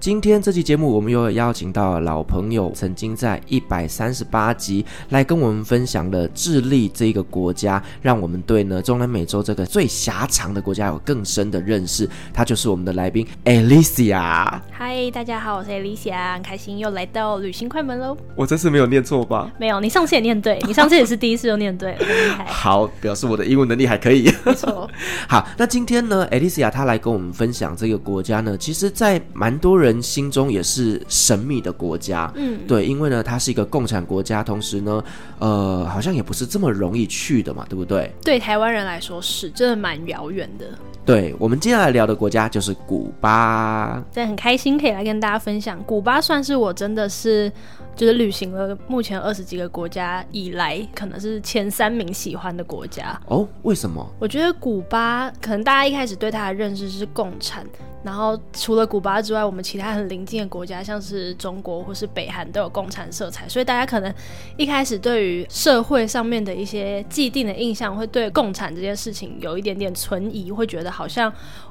今天这期节目，我们又有邀请到老朋友，曾经在一百三十八集来跟我们分享了智利这个国家，让我们对呢中南美洲这个最狭长的国家有更深的认识。他就是我们的来宾 Alicia。嗨，大家好，我是 Alicia，很开心又来到旅行快门喽。我这次没有念错吧？没有，你上次也念对，你上次也是第一次就念对了，很厉害。好，表示我的英文能力还可以。没错。好，那今天呢，Alicia 她来跟我们分享这个国家呢，其实，在蛮多人。人心中也是神秘的国家，嗯，对，因为呢，它是一个共产国家，同时呢，呃，好像也不是这么容易去的嘛，对不对？对台湾人来说是真的蛮遥远的。对，我们接下来聊的国家就是古巴，真的很开心可以来跟大家分享。古巴算是我真的是就是旅行了目前二十几个国家以来，可能是前三名喜欢的国家。哦，为什么？我觉得古巴可能大家一开始对它的认识是共产。然后除了古巴之外，我们其他很邻近的国家，像是中国或是北韩，都有共产色彩，所以大家可能一开始对于社会上面的一些既定的印象，会对共产这件事情有一点点存疑，会觉得好像。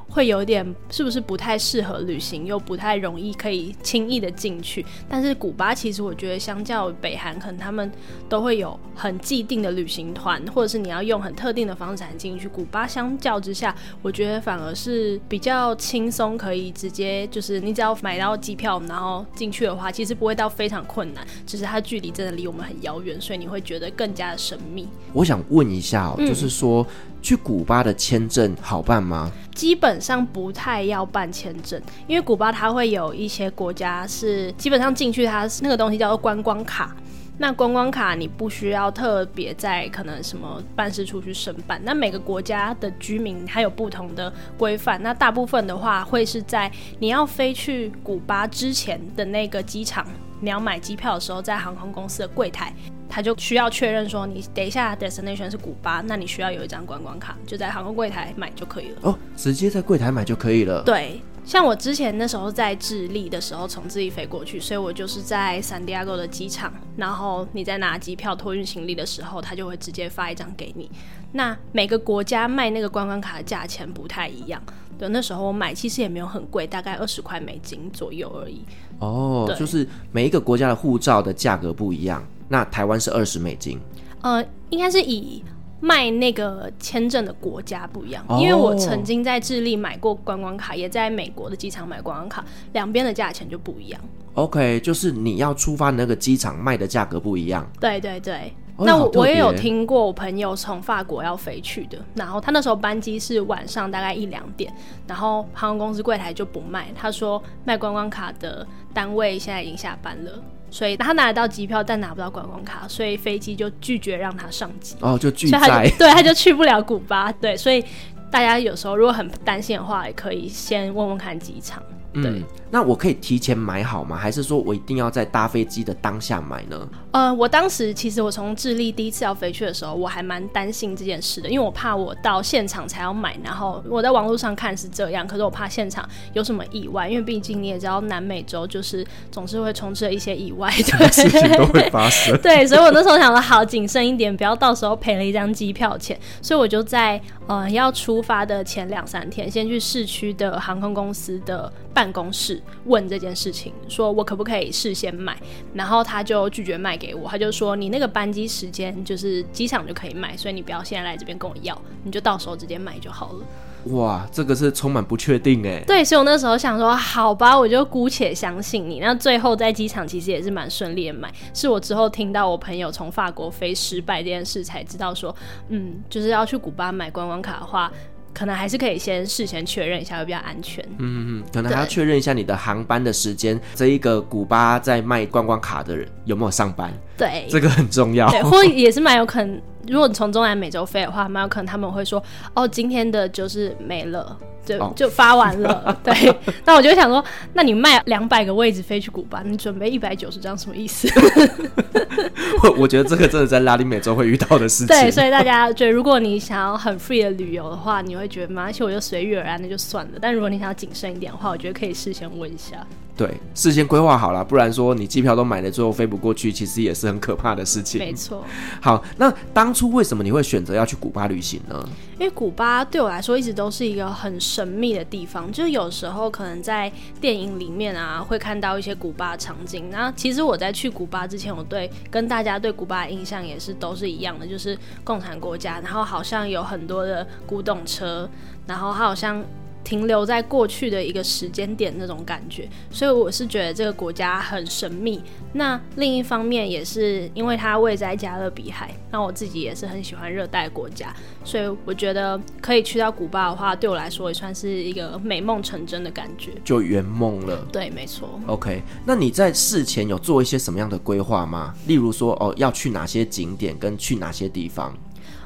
会有点是不是不太适合旅行，又不太容易可以轻易的进去。但是古巴其实我觉得，相较北韩，可能他们都会有很既定的旅行团，或者是你要用很特定的方式才进去。古巴相较之下，我觉得反而是比较轻松，可以直接就是你只要买到机票，然后进去的话，其实不会到非常困难。只是它距离真的离我们很遥远，所以你会觉得更加的神秘。我想问一下哦，嗯，就是说去古巴的签证好办吗？基本上不太要办签证，因为古巴它会有一些国家是基本上进去，它那个东西叫做观光卡。那观光卡你不需要特别在可能什么办事处去申办。那每个国家的居民还有不同的规范。那大部分的话会是在你要飞去古巴之前的那个机场，你要买机票的时候，在航空公司的柜台。他就需要确认说，你等一下 destination 是古巴，那你需要有一张观光卡，就在航空柜台买就可以了。哦，直接在柜台买就可以了。对，像我之前那时候在智利的时候，从智利飞过去，所以我就是在圣地亚哥的机场，然后你在拿机票托运行李的时候，他就会直接发一张给你。那每个国家卖那个观光卡的价钱不太一样。对，那时候我买其实也没有很贵，大概二十块美金左右而已。哦，就是每一个国家的护照的价格不一样。那台湾是二十美金，呃，应该是以卖那个签证的国家不一样，哦，因为我曾经在智利买过观光卡，也在美国的机场买观光卡，两边的价钱就不一样。OK，就是你要出发那个机场卖的价格不一样。对对对，哦，那我我也有听过我朋友从法国要飞去的，然后他那时候班机是晚上大概一两点，然后航空公司柜台就不卖，他说卖观光卡的单位现在已经下班了。所以他拿得到机票，但拿不到观光卡，所以飞机就拒绝让他上机。哦，就拒载。对，他就去不了古巴。对，所以大家有时候如果很担心的话，也可以先问问看机场。对。嗯那我可以提前买好吗？还是说我一定要在搭飞机的当下买呢？呃，我当时其实我从智利第一次要飞去的时候，我还蛮担心这件事的，因为我怕我到现场才要买，然后我在网络上看是这样，可是我怕现场有什么意外，因为毕竟你也知道南美洲就是总是会充斥着一些意外，对，事情都会发生。对，所以我那时候想说好谨慎一点，不要到时候赔了一张机票钱，所以我就在呃要出发的前两三天，先去市区的航空公司的办公室问这件事情，说我可不可以事先买，然后他就拒绝卖给我，他就说你那个班机时间就是机场就可以买，所以你不要现在来这边跟我要，你就到时候直接买就好了。哇，这个是充满不确定哎。对，所以我那时候想说，好吧，我就姑且相信你。那最后在机场其实也是蛮顺利的买，是我之后听到我朋友从法国飞失败这件事才知道说，嗯，就是要去古巴买观光卡的话。可能还是可以先事先确认一下，会比较安全。嗯嗯嗯，可能还要确认一下你的航班的时间，这一个古巴在卖观光卡的人有没有上班？对，这个很重要。对，或也是蛮有可能，如果你从中南美洲飞的话，蛮有可能他们会说，哦，今天的就是没了。就就发完了，oh. 对。那我就想说，那你卖两百个位置飞去古巴，你准备一百九十张，什么意思？我我觉得这个真的在拉丁美洲会遇到的事情。对，所以大家对，如果你想要很 free 的旅游的话，你会觉得，没关系，我就随遇而安，那就算了。但如果你想要谨慎一点的话，我觉得可以事先问一下。对，事先规划好了，不然说你机票都买了，最后飞不过去，其实也是很可怕的事情。没错。好，那当初为什么你会选择要去古巴旅行呢？因为古巴对我来说一直都是一个很神秘的地方，就是有时候可能在电影里面啊会看到一些古巴场景。那其实我在去古巴之前，我对跟大家对古巴的印象也是都是一样的，就是共产国家，然后好像有很多的古董车，然后它好像。停留在过去的一个时间点那种感觉，所以我是觉得这个国家很神秘。那另一方面也是因为它位在加勒比海，那我自己也是很喜欢热带国家，所以我觉得可以去到古巴的话，对我来说也算是一个美梦成真的感觉，就圆梦了。对，没错。OK，那你在事前有做一些什么样的规划吗？例如说，哦，要去哪些景点，跟去哪些地方？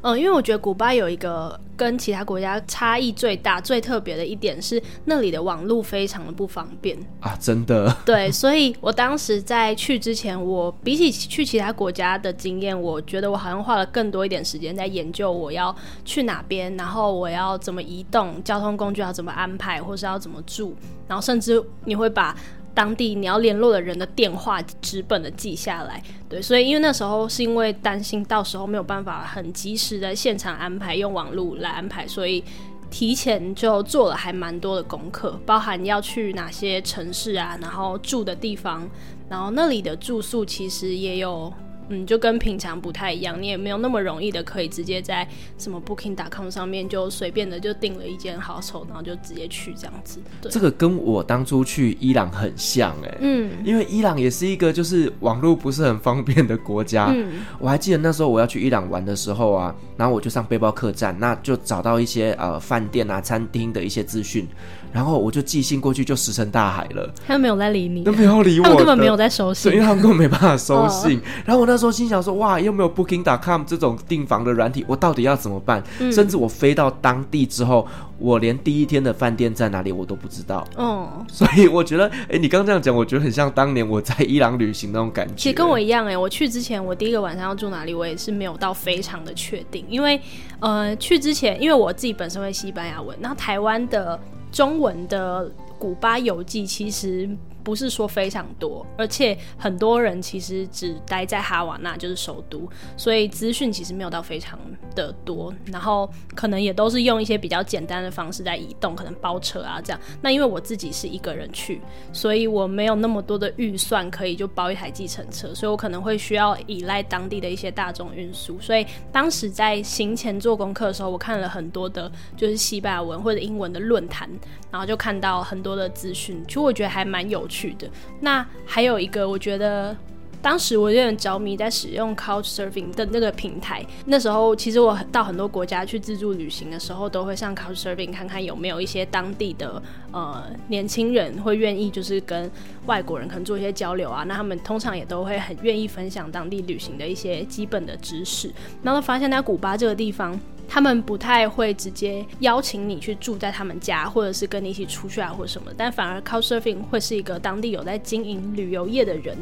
嗯，因为我觉得古巴有一个跟其他国家差异最大、最特别的一点是，那里的网络非常的不方便啊！真的。对，所以我当时在去之前，我比起去其他国家的经验，我觉得我好像花了更多一点时间在研究我要去哪边，然后我要怎么移动，交通工具要怎么安排，或是要怎么住，然后甚至你会把。当地你要联络的人的电话纸本的记下来，对，所以因为那时候是因为担心到时候没有办法很及时的现场安排，用网络来安排，所以提前就做了还蛮多的功课，包含要去哪些城市啊，然后住的地方，然后那里的住宿其实也有。嗯，就跟平常不太一样，你也没有那么容易的可以直接在什么 Booking.com 上面就随便的就订了一间 hostel，然后就直接去这样子。对，这个跟我当初去伊朗很像哎、欸，嗯，因为伊朗也是一个就是网络不是很方便的国家。嗯，我还记得那时候我要去伊朗玩的时候啊，然后我就上背包客栈，那就找到一些呃饭店啊、餐厅的一些资讯。然后我就寄信过去，就石沉大海了。他们没有在理你，都没有理我，他们根本没有在收信，因为他们根本没办法收信。哦、然后我那时候心想说：“哇，又没有 Booking.com 这种订房的软体，我到底要怎么办？”嗯、甚至我飞到当地之后，我连第一天的饭店在哪里我都不知道。哦，所以我觉得，哎，你刚刚这样讲，我觉得很像当年我在伊朗旅行那种感觉。其实跟我一样，哎，我去之前，我第一个晚上要住哪里，我也是没有到非常的确定，因为呃，去之前，因为我自己本身会西班牙文，然后台湾的。中文的古巴游记其实不是说非常多，而且很多人其实只待在哈瓦那，就是首都，所以资讯其实没有到非常的多。然后可能也都是用一些比较简单的方式在移动，可能包车啊这样。那因为我自己是一个人去，所以我没有那么多的预算可以就包一台计程车，所以我可能会需要依赖当地的一些大众运输。所以当时在行前做功课的时候，我看了很多的就是西班牙文或者英文的论坛，然后就看到很多的资讯，其实我觉得还蛮有去的，那还有一个，我觉得当时我有点着迷在使用 Couchsurfing 的那个平台。那时候其实我到很多国家去自助旅行的时候，都会上 Couchsurfing 看看有没有一些当地的呃年轻人会愿意就是跟外国人可能做一些交流啊。那他们通常也都会很愿意分享当地旅行的一些基本的知识。然后发现，在古巴这个地方。他们不太会直接邀请你去住在他们家，或者是跟你一起出去啊，或者什么。但反而 Couchsurfing 会是一个当地有在经营旅游业的人，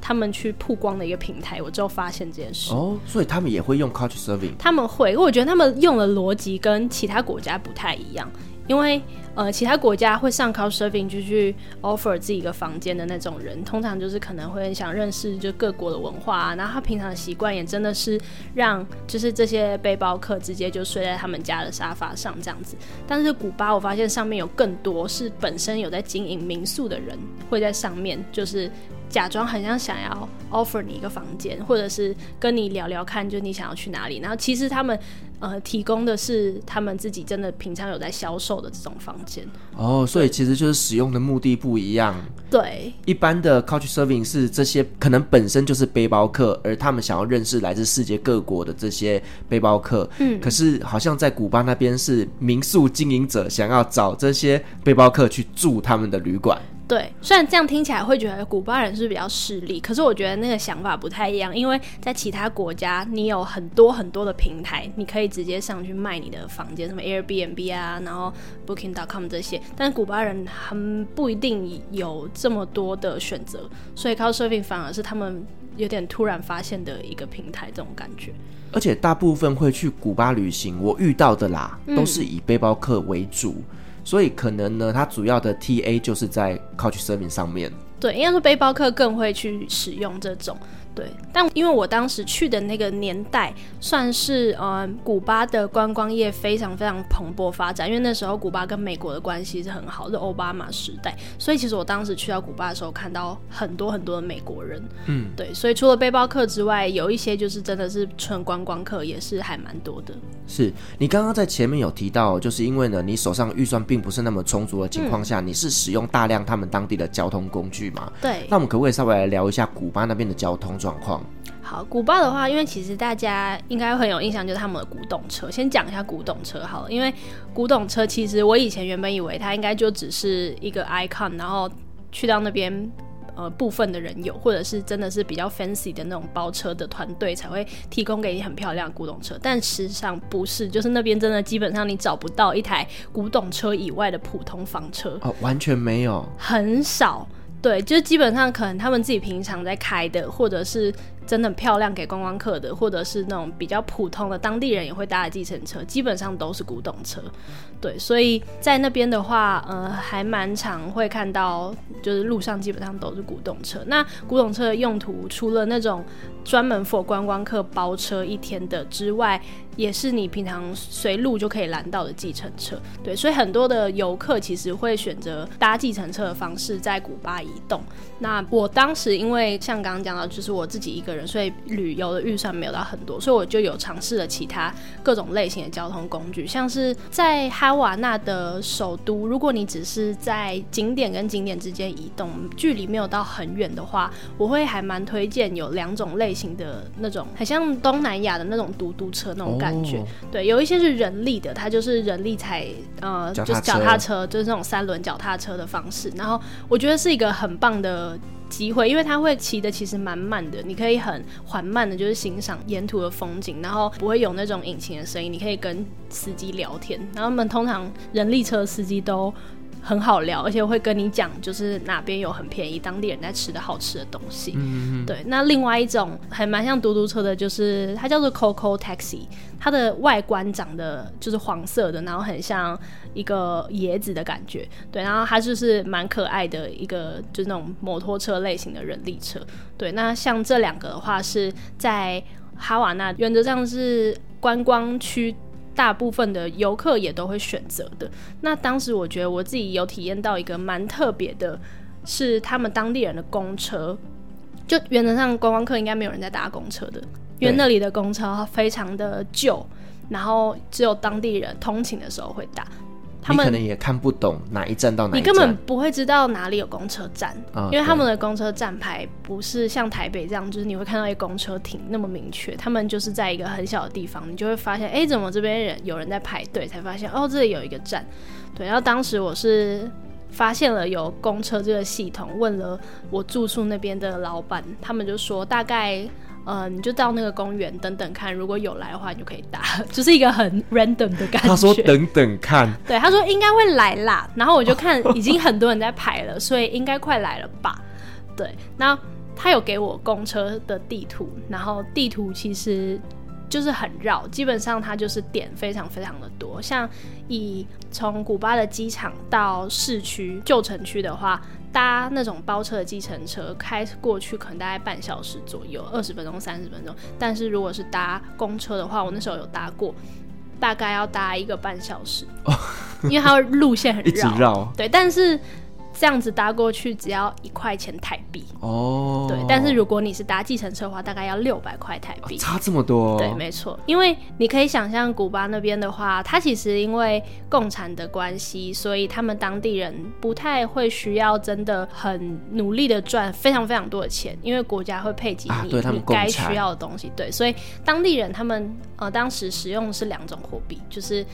他们去曝光的一个平台。我之后发现这件事哦，所以他们也会用 Couchsurfing。他们会，我觉得他们用的逻辑跟其他国家不太一样，因为。呃，其他国家会上 Couchsurfing 就去 offer 自己一个房间的那种人，通常就是可能会很想认识就各国的文化啊，然后他平常的习惯也真的是让就是这些背包客直接就睡在他们家的沙发上这样子。但是古巴我发现上面有更多是本身有在经营民宿的人会在上面就是假装很像想要 offer 你一个房间，或者是跟你聊聊看，就你想要去哪里。然后其实他们呃提供的是他们自己真的平常有在销售的这种房间。哦，所以其实就是使用的目的不一样。对，一般的 couch serving 是这些可能本身就是背包客，而他们想要认识来自世界各国的这些背包客。嗯，可是好像在古巴那边是民宿经营者想要找这些背包客去住他们的旅馆。对，虽然这样听起来会觉得古巴人是比较势利，可是我觉得那个想法不太一样，因为在其他国家，你有很多很多的平台，你可以直接上去卖你的房间，什么 Airbnb 啊，然后 Booking.com 这些，但是古巴人很不一定有这么多的选择，所以 Couchsurfing 反而是他们有点突然发现的一个平台，这种感觉。而且大部分会去古巴旅行，我遇到的啦，都是以背包客为主。嗯所以可能呢，它主要的 TA 就是在 Couchsurfing 上面。对，应该说背包客更会去使用这种。对，但因为我当时去的那个年代，算是呃，古巴的观光业非常非常蓬勃发展，因为那时候古巴跟美国的关系是很好，是奥巴马时代，所以其实我当时去到古巴的时候，看到很多很多的美国人，嗯，对，所以除了背包客之外，有一些就是真的是纯观光客，也是还蛮多的。是你刚刚在前面有提到，就是因为呢，你手上预算并不是那么充足的情况下，嗯，你是使用大量他们当地的交通工具嘛？对。那我们可不可以稍微来聊一下古巴那边的交通状况？好，古巴的话，因为其实大家应该很有印象，就是他们的古董车。先讲一下古董车好了，因为古董车其实我以前原本以为它应该就只是一个 icon，然后去到那边。呃，部分的人有，或者是真的是比较 fancy 的那种包车的团队才会提供给你很漂亮的古董车，但实际上不是，就是那边真的基本上你找不到一台古董车以外的普通房车哦，完全没有，很少，对，就是基本上可能他们自己平常在开的，或者是。真的很漂亮，给观光客的，或者是那种比较普通的当地人也会搭的计程车，基本上都是古董车。对，所以在那边的话，呃，还蛮常会看到，就是路上基本上都是古董车。那古董车的用途，除了那种专门 for 观光客包车一天的之外，也是你平常随路就可以拦到的计程车。对，所以很多的游客其实会选择搭计程车的方式在古巴移动。那我当时因为像刚刚讲到，就是我自己一个人。所以旅游的预算没有到很多，所以我就有尝试了其他各种类型的交通工具，像是在哈瓦那的首都，如果你只是在景点跟景点之间移动，距离没有到很远的话，我会还蛮推荐有两种类型的那种，很像东南亚的那种嘟嘟车那种感觉。哦、对，有一些是人力的，它就是人力踩呃，就是脚踏车，就是那种三轮脚踏车的方式。然后我觉得是一个很棒的。机会，因为它会骑的其实蛮慢的，你可以很缓慢的，就是欣赏沿途的风景，然后不会有那种引擎的声音，你可以跟司机聊天。然后他们通常人力车司机都很好聊，而且会跟你讲，就是哪边有很便宜，当地人在吃的好吃的东西。嗯嗯。对，那另外一种还蛮像嘟嘟车的，就是它叫做 Coco Taxi，它的外观长得就是黄色的，然后很像一个椰子的感觉。对，然后它就是蛮可爱的一个，就是那种摩托车类型的人力车。对，那像这两个的话是在哈瓦那，原则上是观光区。大部分的游客也都会选择的。那当时我觉得我自己有体验到一个蛮特别的，是他们当地人的公车。就原则上观光客应该没有人在搭公车的，因为那里的公车非常的旧，然后只有当地人通勤的时候会搭。他们可能也看不懂哪一站到哪一站，你根本不会知道哪里有公车站，哦、因为他们的公车站牌不是像台北这样，就是你会看到一公车停那么明确。他们就是在一个很小的地方，你就会发现，哎，怎么这边人有人在排队？才发现哦，这里有一个站。对，然后当时我是发现了有公车这个系统，问了我住宿那边的老板，他们就说大概。呃，你就到那个公园等等看，如果有来的话，你就可以打，就是一个很 random 的感觉。他说等等看，对，他说应该会来啦。然后我就看已经很多人在排了，所以应该快来了吧？对，那他有给我公车的地图，然后地图其实就是很绕，基本上它就是点非常非常的多。像以从古巴的机场到市区旧城区的话。搭那种包车的计程车开过去可能大概半小时左右，二十分钟、三十分钟。但是如果是搭公车的话，我那时候有搭过，大概要搭一个半小时，因为它路线很绕。一直绕。对，但是这样子搭过去只要一块钱台币哦。对，但是如果你是搭计程车的话，大概要六百块台币。哦，差这么多。对，没错，因为你可以想象古巴那边的话，它其实因为共产的关系，所以他们当地人不太会需要真的很努力的赚非常非常多的钱，因为国家会配给你你该需要的东西。对，所以当地人他们呃当时使用的是两种货币，就是。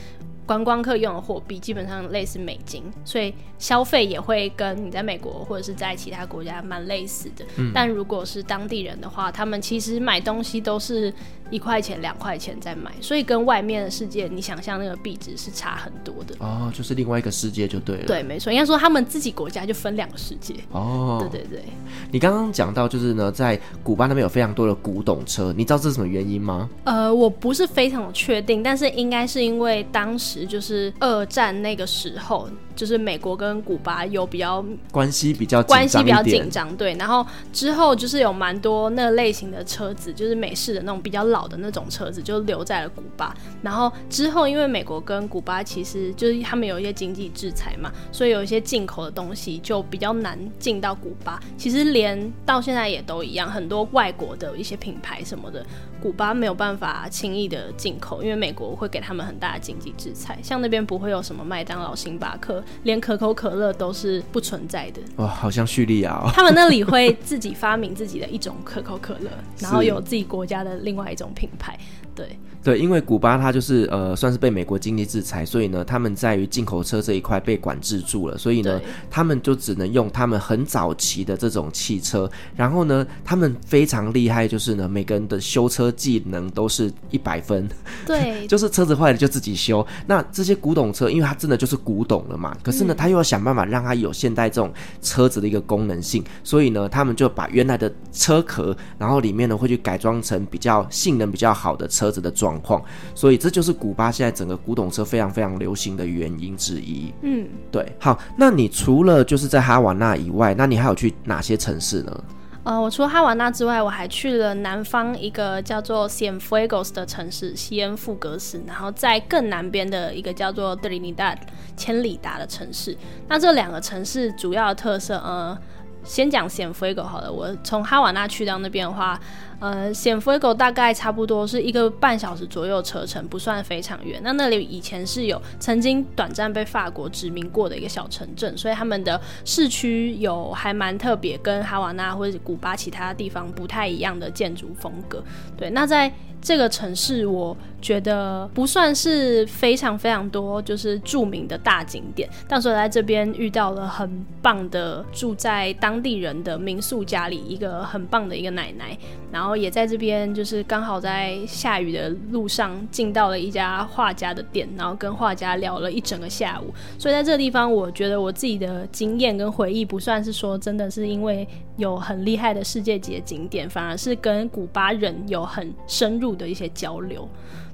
观光客用的货币基本上类似美金，所以消费也会跟你在美国或者是在其他国家蛮类似的。嗯。但如果是当地人的话，他们其实买东西都是一块钱、两块钱在买，所以跟外面的世界你想象那个币值是差很多的。哦，就是另外一个世界就对了。对，没错，应该说他们自己国家就分两个世界。哦，对对对。你刚刚讲到就是呢，在古巴那边有非常多的古董车，你知道这是什么原因吗？呃，我不是非常的确定，但是应该是因为当时就是二战那个时候。就是美国跟古巴有比较关系比较关系比较紧张，对。然后之后就是有蛮多那类型的车子，就是美式的那种比较老的那种车子，就留在了古巴。然后之后因为美国跟古巴其实就是他们有一些经济制裁嘛，所以有一些进口的东西就比较难进到古巴。其实连到现在也都一样，很多外国的一些品牌什么的，古巴没有办法轻易的进口，因为美国会给他们很大的经济制裁。像那边不会有什么麦当劳、星巴克。连可口可乐都是不存在的哇，好像叙利亚哦。他们那里会 自己发明自己的一种可口可乐，然后有自己国家的另外一种品牌。对对，因为古巴它就是呃，算是被美国经济制裁，所以呢，他们在于进口车这一块被管制住了，所以呢，他们就只能用他们很早期的这种汽车。然后呢，他们非常厉害，就是呢，每个人的修车技能都是一百分。对，就是车子坏了就自己修。那这些古董车，因为它真的就是古董了嘛，可是呢，他又要想办法让它有现代这种车子的一个功能性，所以呢，他们就把原来的车壳，然后里面呢会去改装成比较性能比较好的车。车子的状况，所以这就是古巴现在整个古董车非常非常流行的原因之一。嗯，对。好，那你除了就是在哈瓦那以外，那你还有去哪些城市呢？呃，我除了哈瓦那之外，我还去了南方一个叫做 Cienfuegos 的城市，西恩富格斯，然后在更南边的一个叫做 Trinidad 千里达的城市。那这两个城市主要的特色，呃，先讲 Cienfuegos 好了。我从哈瓦那去到那边的话。呃，Cienfuegos 大概差不多是一个半小时左右车程，不算非常远。那那里以前是有曾经短暂被法国殖民过的一个小城镇，所以他们的市区有还蛮特别，跟哈瓦那或者古巴其他地方不太一样的建筑风格。对，那在这个城市，我觉得不算是非常非常多，就是著名的大景点。但是我在这边遇到了很棒的住在当地人的民宿家里，一个很棒的一个奶奶，然后也在这边就是刚好在下雨的路上进到了一家画家的店，然后跟画家聊了一整个下午。所以在这个地方，我觉得我自己的经验跟回忆不算是说真的是因为有很厉害的世界级的景点，反而是跟古巴人有很深入的一些交流，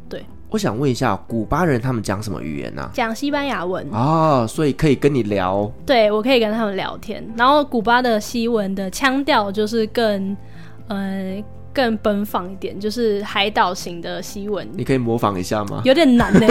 对。我想问一下，古巴人他们讲什么语言呢？啊？讲西班牙文哦，所以可以跟你聊。对，我可以跟他们聊天。然后古巴的西文的腔调就是更，呃，更奔放一点，就是海岛型的西文。你可以模仿一下吗？有点难呢，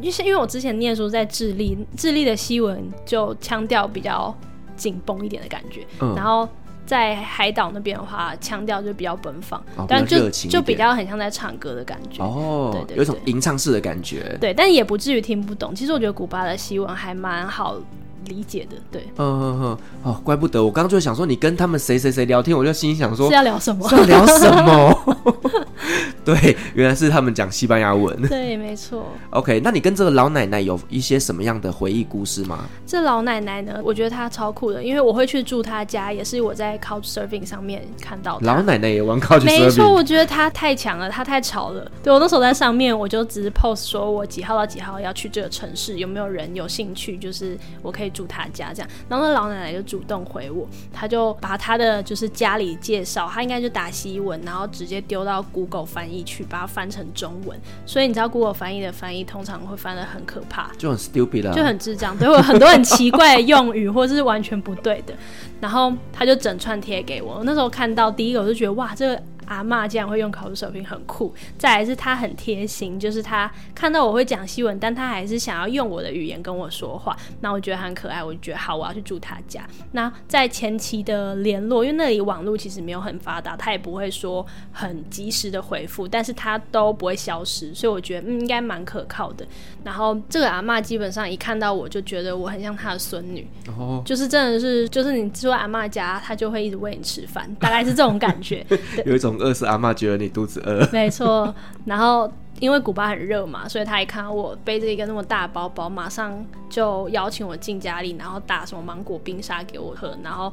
因为因为我之前念书在智利，智利的西文就腔调比较紧绷一点的感觉，嗯、然后。在海岛那边的话，腔调就比较奔放，哦、但就就比较很像在唱歌的感觉哦，对，对对，有一种吟唱式的感觉，对，但也不至于听不懂。其实我觉得古巴的西文还蛮好理解的，对，嗯嗯嗯，哦，怪不得我刚刚就想说你跟他们谁谁谁聊天，我就心想说是要聊什么？是要聊什么？对，原来是他们讲西班牙文。对，没错。OK，那你跟这个老奶奶有一些什么样的回忆故事吗？这老奶奶呢，我觉得她超酷的，因为我会去住她家，也是我在 Couchsurfing 上面看到的。老奶奶也玩 Couchsurfing？没错，我觉得她太强了，她太潮了。对，我那时候在上面，我就只是 post 说我几号到几号要去这个城市，有没有人有兴趣，就是我可以住他家这样。然后那老奶奶就主动回我，她就把她的就是家里介绍，她应该就打西文，然后直接丢到 Google 翻译。去把它翻成中文，所以你知道 Google 翻译的翻译通常会翻的很可怕，就很 stupid 啊，就很智障，对，有很多很奇怪的用语或者是完全不对的。然后他就整串贴给我，那时候看到第一个我就觉得哇，这个阿妈竟然会用烤猪手屏很酷。再来是她很贴心，就是她看到我会讲西文，但她还是想要用我的语言跟我说话。那我觉得很可爱，我就觉得好，我要去住她家。那在前期的联络，因为那里网络其实没有很发达，她也不会说很及时的回复，但是她都不会消失，所以我觉得嗯应该蛮可靠的。然后这个阿妈基本上一看到我就觉得我很像她的孙女，哦，就是真的是就是你住阿妈家，她就会一直喂你吃饭，大概是这种感觉。有一种饿是阿嬷觉得你肚子饿，没错。然后因为古巴很热嘛，所以他一看到我背着一个那么大的包包，马上就邀请我进家里，然后打什么芒果冰沙给我喝，然后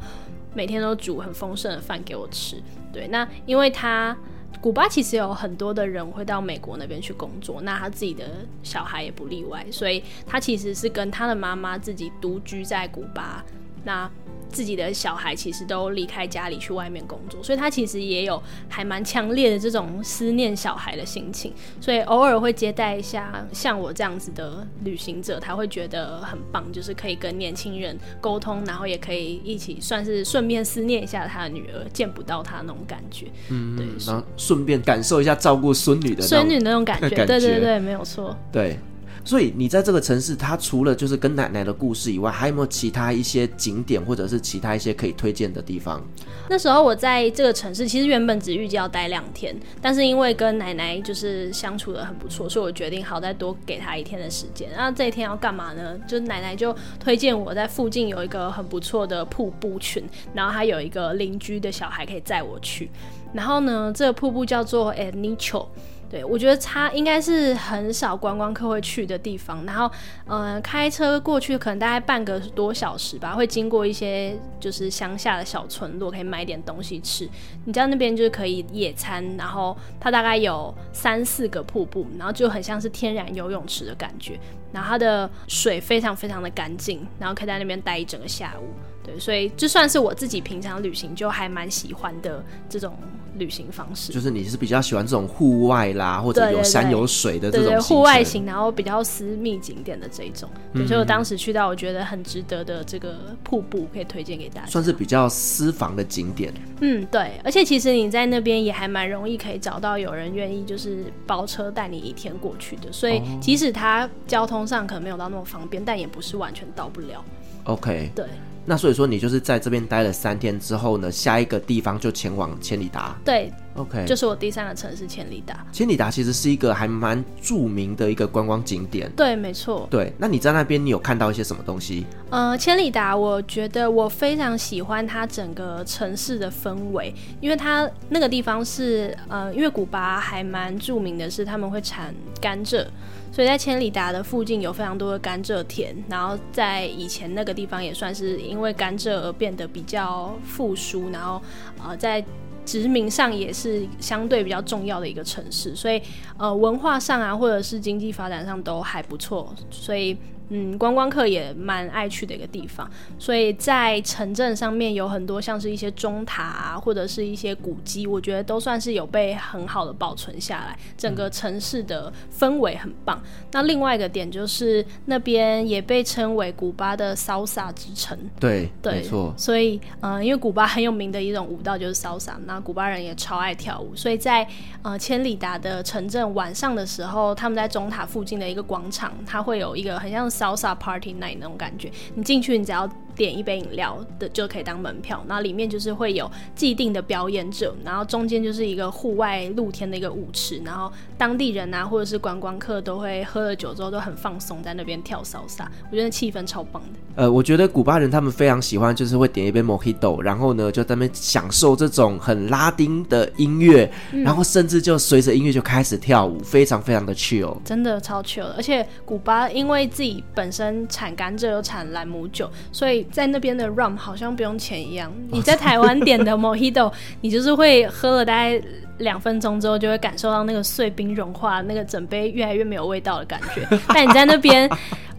每天都煮很丰盛的饭给我吃。对，那因为他。古巴其实有很多的人会到美国那边去工作，那他自己的小孩也不例外，所以他其实是跟他的妈妈自己独居在古巴。那自己的小孩其实都离开家里去外面工作，所以他其实也有还蛮强烈的这种思念小孩的心情，所以偶尔会接待一下像我这样子的旅行者，他会觉得很棒，就是可以跟年轻人沟通，然后也可以一起算是顺便思念一下他的女儿，见不到他那种感觉，嗯，对，然后顺便感受一下照顾孙女的孙女那种感觉，感觉对对对，没有错，对。所以你在这个城市，它除了就是跟奶奶的故事以外，还有没有其他一些景点，或者是其他一些可以推荐的地方？那时候我在这个城市，其实原本只预计要待两天，但是因为跟奶奶就是相处得很不错，所以我决定好再多给她一天的时间。那这一天要干嘛呢？就是奶奶就推荐我在附近有一个很不错的瀑布群，然后还有一个邻居的小孩可以载我去。然后呢，这个瀑布叫做 El Nicho。对，我觉得它应该是很少观光客会去的地方。然后，嗯、开车过去可能大概半个多小时吧，会经过一些就是乡下的小村落，可以买点东西吃。你知道那边就是可以野餐，然后它大概有三四个瀑布，然后就很像是天然游泳池的感觉。然后它的水非常非常的干净，然后可以在那边待一整个下午。对，所以就算是我自己平常旅行就还蛮喜欢的这种旅行方式。就是你是比较喜欢这种户外啦，或者有山有水的这种户外型，然后比较私密景点的这一种。对，所以我当时去到我觉得很值得的这个瀑布，可以推荐给大家。算是比较私房的景点。嗯，对。而且其实你在那边也还蛮容易可以找到有人愿意就是包车带你一天过去的。所以即使它交通上可能没有到那么方便，但也不是完全到不了。OK。对。那所以说，你就是在这边待了三天之后呢，下一个地方就前往千里达。对，OK，就是我第三个城市千里达。千里达其实是一个还蛮著名的一个观光景点。对，没错。对，那你在那边你有看到一些什么东西？呃，千里达，我觉得我非常喜欢它整个城市的氛围，因为它那个地方是呃，因为古巴还蛮著名的是他们会产甘蔗。所以在千里达的附近有非常多的甘蔗田，然后在以前那个地方也算是因为甘蔗而变得比较富庶，然后呃在殖民上也是相对比较重要的一个城市，所以呃文化上啊或者是经济发展上都还不错，所以。嗯，观光客也蛮爱去的一个地方，所以在城镇上面有很多像是一些钟塔啊，或者是一些古迹，我觉得都算是有被很好的保存下来，整个城市的氛围很棒。那另外一个点就是那边也被称为古巴的 Salsa 之城，对，对，没错。所以，嗯、呃，因为古巴很有名的一种舞蹈就是 Salsa，那古巴人也超爱跳舞，所以在呃千里达的城镇晚上的时候，他们在钟塔附近的一个广场，它会有一个很像。Salsa Party Night 那种感觉，你进去，你只要点一杯饮料的就可以当门票，然后里面就是会有既定的表演者，然后中间就是一个户外露天的一个舞池，然后当地人啊或者是观光客都会喝了酒之后都很放松，在那边跳 Salsa，我觉得气氛超棒的。呃，我觉得古巴人他们非常喜欢，就是会点一杯 Mojito，然后呢就在那边享受这种很拉丁的音乐，嗯、然后甚至就随着音乐就开始跳舞，非常非常的 chill，真的超 chill。而且古巴因为自己本身产甘蔗又产兰姆酒，所以在那边的 rum 好像不用钱一样。你在台湾点的 Mojito，你就是会喝了大概两分钟之后，就会感受到那个碎冰融化，那个整杯越来越没有味道的感觉。但你在那边。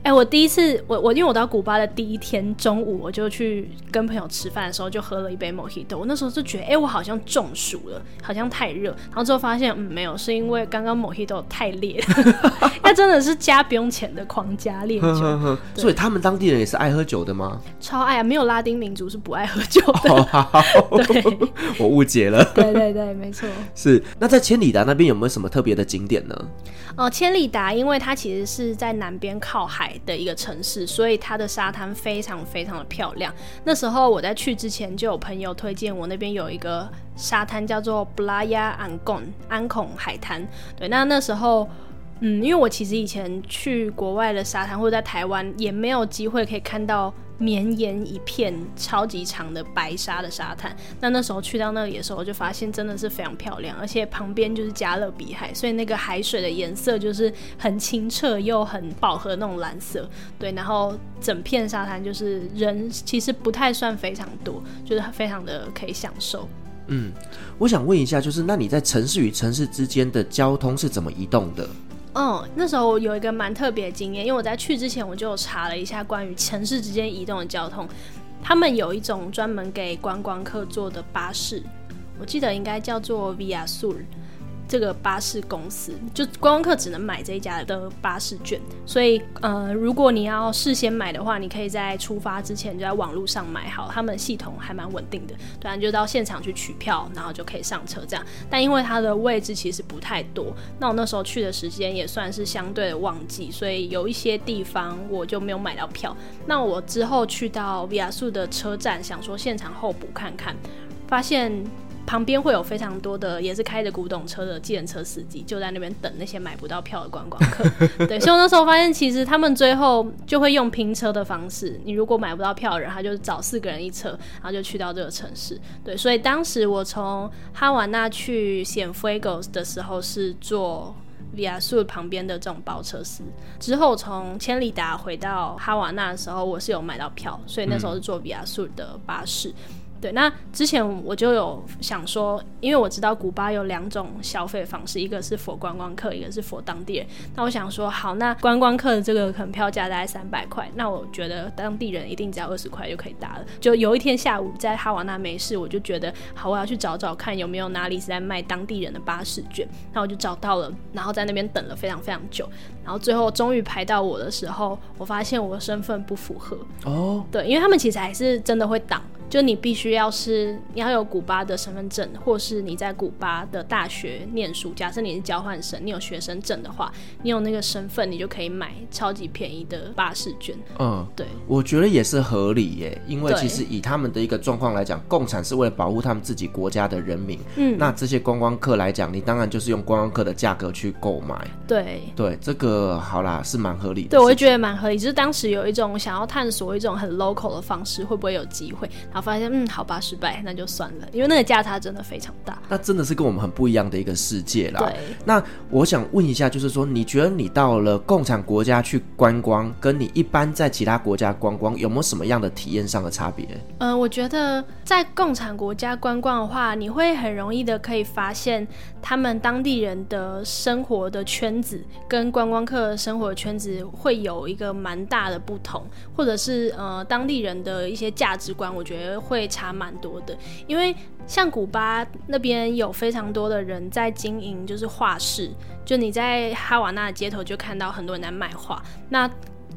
哎、欸，我第一次，我我因为我到古巴的第一天中午，我就去跟朋友吃饭的时候，就喝了一杯 Mojito。我那时候就觉得，哎、欸，我好像中暑了，好像太热。然后之后发现，嗯，没有，是因为刚刚 Mojito 太烈了。那真的是加不用钱的狂加烈酒。所以他们当地人也是爱喝酒的吗？超爱啊！没有拉丁民族是不爱喝酒的。对，我误解了。对对对，没错。是。那在千里达那边有没有什么特别的景点呢？哦、呃，千里达，因为它其实是在南边靠海的一个城市，所以它的沙滩非常非常的漂亮。那时候我在去之前就有朋友推荐我，那边有一个沙滩叫做 Playa Angon 安孔海滩。对，那那时候。嗯，因为我其实以前去国外的沙滩或者在台湾也没有机会可以看到绵延一片超级长的白沙的沙滩。那那时候去到那里的时候，就发现真的是非常漂亮，而且旁边就是加勒比海，所以那个海水的颜色就是很清澈又很饱和那种蓝色。对，然后整片沙滩就是人其实不太算非常多，就是非常的可以享受。嗯，我想问一下，就是那你在城市与城市之间的交通是怎么移动的？嗯，那时候有一个蛮特别的经验，因为我在去之前我就查了一下关于城市之间移动的交通，他们有一种专门给观光客坐的巴士，我记得应该叫做 Via Sur。这个巴士公司就观光客只能买这一家的巴士券，所以呃，如果你要事先买的话，你可以在出发之前就在网络上买好，他们系统还蛮稳定的，对啊，就到现场去取票，然后就可以上车这样。但因为它的位置其实不太多，那我那时候去的时间也算是相对的旺季，所以有一些地方我就没有买到票。那我之后去到 v i a s u 的车站，想说现场候补看看，发现。旁边会有非常多的也是开着古董车的计程车司机，就在那边等那些买不到票的观光客。对，所以我那时候发现，其实他们最后就会用拼车的方式。你如果买不到票的人，他就找四个人一车，然后就去到这个城市。对，所以当时我从哈瓦那去显 Fuego 的时候是坐 Via s u 旁边的这种包车司。之后从千里达回到哈瓦那的时候，我是有买到票，所以那时候是坐 Via s u 的巴士。对，那之前我就有想说，因为我知道古巴有两种消费方式，一个是 for 观光客，一个是 for 当地人。那我想说，好，那观光客的这个可能票价大概三百块，那我觉得当地人一定只要二十块就可以搭了。就有一天下午在哈瓦那没事，我就觉得好，我要去找找看有没有哪里是在卖当地人的巴士券。那我就找到了，然后在那边等了非常非常久，然后最后终于排到我的时候，我发现我的身份不符合。哦，对，因为他们其实还是真的会挡。就你必须要是你要有古巴的身份证，或是你在古巴的大学念书。假设你是交换生，你有学生证的话，你有那个身份，你就可以买超级便宜的巴士券。嗯，对，我觉得也是合理耶，因为其实以他们的一个状况来讲，共产是为了保护他们自己国家的人民。嗯，那这些观光客来讲，你当然就是用观光客的价格去购买。对，对，这个好啦，是蛮合理的。对，我也觉得蛮合理，就是当时有一种想要探索一种很 local 的方式，会不会有机会？发现嗯，好吧，失败，那就算了，因为那个价差真的非常大。那真的是跟我们很不一样的一个世界啦。对。那我想问一下，就是说，你觉得你到了共产国家去观光，跟你一般在其他国家观光，有没有什么样的体验上的差别？嗯、呃，我觉得在共产国家观光的话，你会很容易的可以发现他们当地人的生活的圈子跟观光客的生活的圈子会有一个蛮大的不同，或者是呃当地人的一些价值观。我觉得会差蛮多的，因为像古巴那边有非常多的人在经营，就是画室。就你在哈瓦那的街头就看到很多人在卖画。那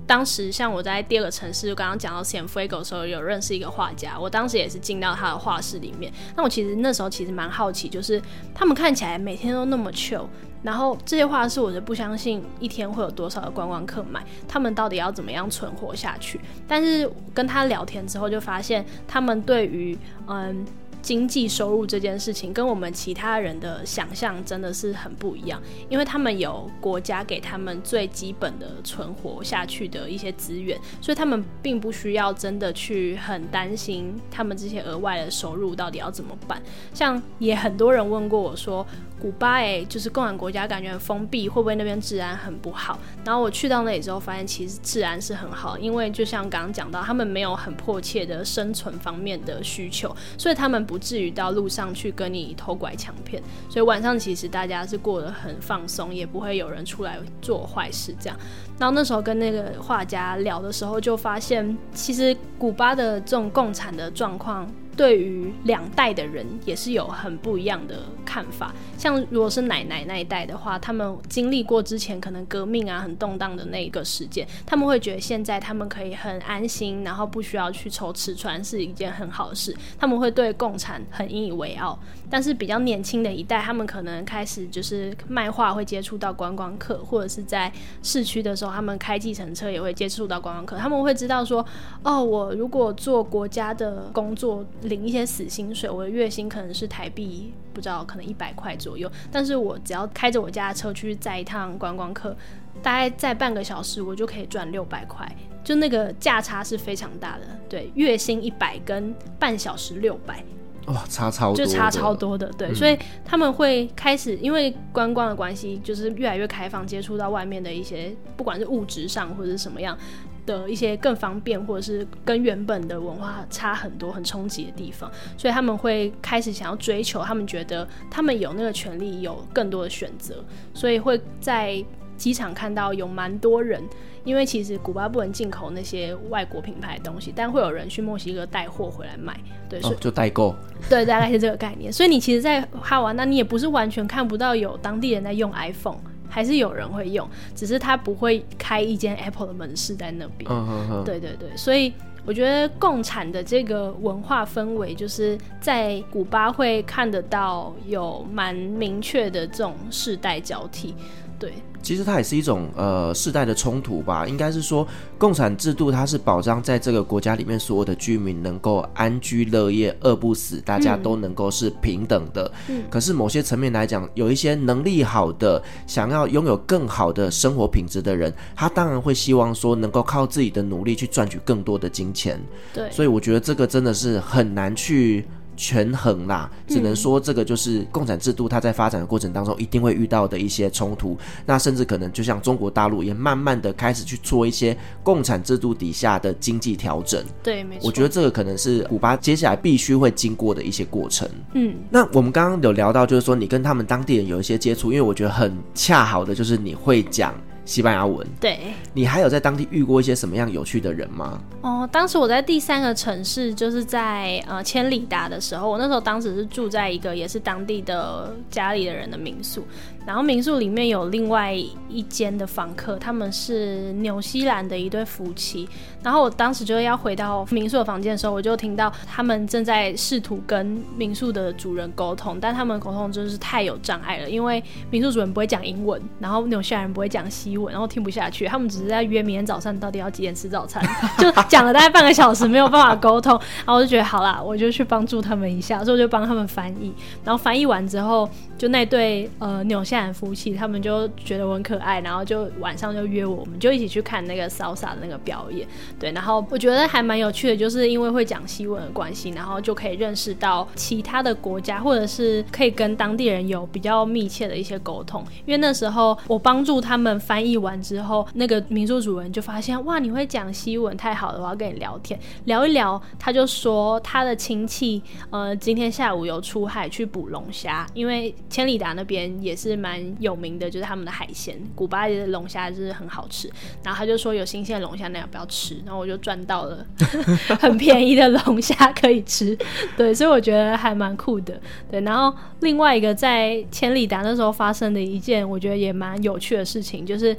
当时像我在第二个城市，刚刚讲到 Cienfuegos 的时候，有认识一个画家，我当时也是进到他的画室里面。那我其实那时候其实蛮好奇，就是他们看起来每天都那么糗。然后这些话是我就不相信一天会有多少的观光客买，他们到底要怎么样存活下去？但是跟他聊天之后，就发现他们对于嗯。经济收入这件事情跟我们其他人的想象真的是很不一样，因为他们有国家给他们最基本的存活下去的一些资源，所以他们并不需要真的去很担心他们这些额外的收入到底要怎么办。像也很多人问过我说，古巴哎，就是共产国家，感觉很封闭，会不会那边治安很不好？然后我去到那里之后，发现其实治安是很好，因为就像刚刚讲到，他们没有很迫切的生存方面的需求，所以他们不至于到路上去跟你偷拐抢骗。所以晚上其实大家是过得很放松，也不会有人出来做坏事这样。然后那时候跟那个画家聊的时候，就发现其实古巴的这种共产的状况。对于两代的人也是有很不一样的看法。像如果是奶奶那一代的话，他们经历过之前可能革命啊很动荡的那一个时间，他们会觉得现在他们可以很安心，然后不需要去愁吃穿是一件很好的事。他们会对共产很引以为傲。但是比较年轻的一代，他们可能开始就是卖画会接触到观光客，或者是在市区的时候，他们开计程车也会接触到观光客。他们会知道说，哦，我如果做国家的工作。领一些死薪水，我的月薪可能是台币不知道，可能一百块左右。但是我只要开着我家的车去载一趟观光客，大概载半个小时，我就可以赚六百块，就那个价差是非常大的。对，月薪一百跟半小时六百，哇，差超多，就差超多的。对，嗯、所以他们会开始因为观光的关系，就是越来越开放，接触到外面的一些，不管是物质上或者是什么样。的一些更方便，或者是跟原本的文化差很多、很冲击的地方，所以他们会开始想要追求，他们觉得他们有那个权利，有更多的选择，所以会在机场看到有蛮多人，因为其实古巴不能进口那些外国品牌的东西，但会有人去墨西哥带货回来卖，对，所以、哦、就代购，对，大概是这个概念。所以你其实，在哈瓦那，你也不是完全看不到有当地人在用 iPhone。还是有人会用，只是他不会开一间 Apple 的门市在那边。嗯嗯嗯。对对对，所以我觉得共产的这个文化氛围，就是在古巴会看得到有蛮明确的这种世代交替。对。其实它也是一种呃世代的冲突吧，应该是说共产制度它是保障在这个国家里面所有的居民能够安居乐业、饿不死，大家都能够是平等的。嗯。可是某些层面来讲，有一些能力好的、想要拥有更好的生活品质的人，他当然会希望说能够靠自己的努力去赚取更多的金钱。对。所以我觉得这个真的是很难去。权衡啦，只能说这个就是共产制度，它在发展的过程当中一定会遇到的一些冲突。那甚至可能就像中国大陆也慢慢的开始去做一些共产制度底下的经济调整。对，没错。我觉得这个可能是古巴接下来必须会经过的一些过程。嗯，那我们刚刚有聊到，就是说你跟他们当地人有一些接触，因为我觉得很恰好的就是你会讲。西班牙文，对，你还有在当地遇过一些什么样有趣的人吗？哦，当时我在第三个城市，就是在呃千里达的时候，我那时候当时是住在一个也是当地的家里的人的民宿。然后民宿里面有另外一间的房客，他们是纽西兰的一对夫妻。然后我当时就要回到民宿的房间的时候，我就听到他们正在试图跟民宿的主人沟通，但他们沟通真是太有障碍了，因为民宿主人不会讲英文，然后纽西兰人不会讲西文，然后听不下去。他们只是在约明天早上到底要几点吃早餐，就讲了大概半个小时，没有办法沟通。然后我就觉得好啦，我就去帮助他们一下，所以我就帮他们翻译。然后翻译完之后，就那对呃纽西兰夫妻，他们就觉得我很可爱，然后就晚上就约我，我们就一起去看那个 salsa 的那个表演。对，然后我觉得还蛮有趣的，就是因为会讲西文的关系，然后就可以认识到其他的国家，或者是可以跟当地人有比较密切的一些沟通。因为那时候我帮助他们翻译完之后，那个民宿主人就发现，哇，你会讲西文，太好了，我要跟你聊天，聊一聊。他就说他的亲戚，呃，今天下午有出海去捕龙虾，因为千里达那边也是蛮有名的，就是他们的海鲜，古巴的龙虾就是很好吃。然后他就说有新鲜龙虾，那要不要吃？然后我就赚到了 很便宜的龙虾可以吃，对，所以我觉得还蛮酷的。对，然后另外一个在千里达那时候发生的一件，我觉得也蛮有趣的事情，就是。